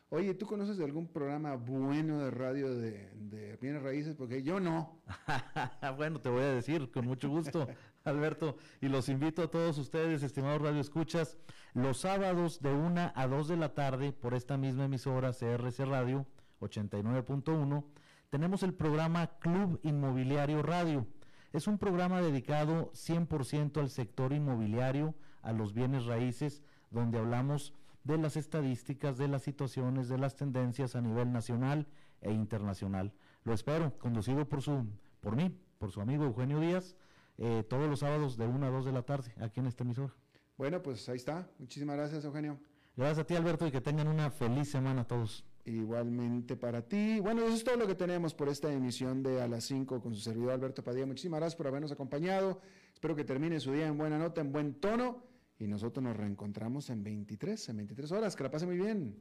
Oye, ¿tú conoces de algún programa bueno de radio de, de bienes raíces? Porque yo no. bueno, te voy a decir con mucho gusto, Alberto, y los invito a todos ustedes, estimados Radio Escuchas, los sábados de 1 a 2 de la tarde por esta misma emisora CRC Radio 89.1, tenemos el programa Club Inmobiliario Radio. Es un programa dedicado 100% al sector inmobiliario, a los bienes raíces, donde hablamos de las estadísticas, de las situaciones, de las tendencias a nivel nacional e internacional. Lo espero, conducido por su, por mí, por su amigo Eugenio Díaz, eh, todos los sábados de 1 a 2 de la tarde, aquí en este emisor. Bueno, pues ahí está. Muchísimas gracias, Eugenio. Gracias a ti, Alberto, y que tengan una feliz semana todos. Igualmente para ti. Bueno, eso es todo lo que tenemos por esta emisión de A las 5 con su servidor Alberto Padilla. Muchísimas gracias por habernos acompañado. Espero que termine su día en buena nota, en buen tono. Y nosotros nos reencontramos en 23, en 23 horas. Que la pase muy bien.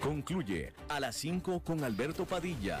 Concluye a las 5 con Alberto Padilla.